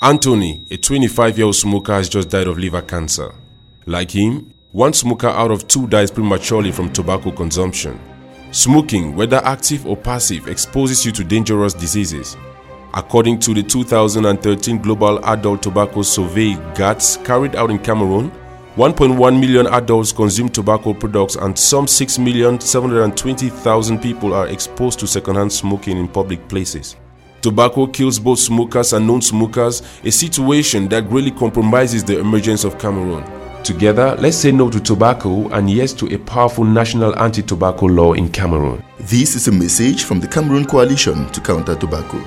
Anthony, a 25 year old smoker, has just died of liver cancer. Like him, one smoker out of two dies prematurely from tobacco consumption. Smoking, whether active or passive, exposes you to dangerous diseases. According to the 2013 Global Adult Tobacco Survey GATS carried out in Cameroon, 1.1 million adults consume tobacco products and some 6,720,000 people are exposed to secondhand smoking in public places. Tobacco kills both smokers and non-smokers, a situation that greatly compromises the emergence of Cameroon. Together, let's say no to tobacco and yes to a powerful national anti-tobacco law in Cameroon. This is a message from the Cameroon Coalition to Counter Tobacco.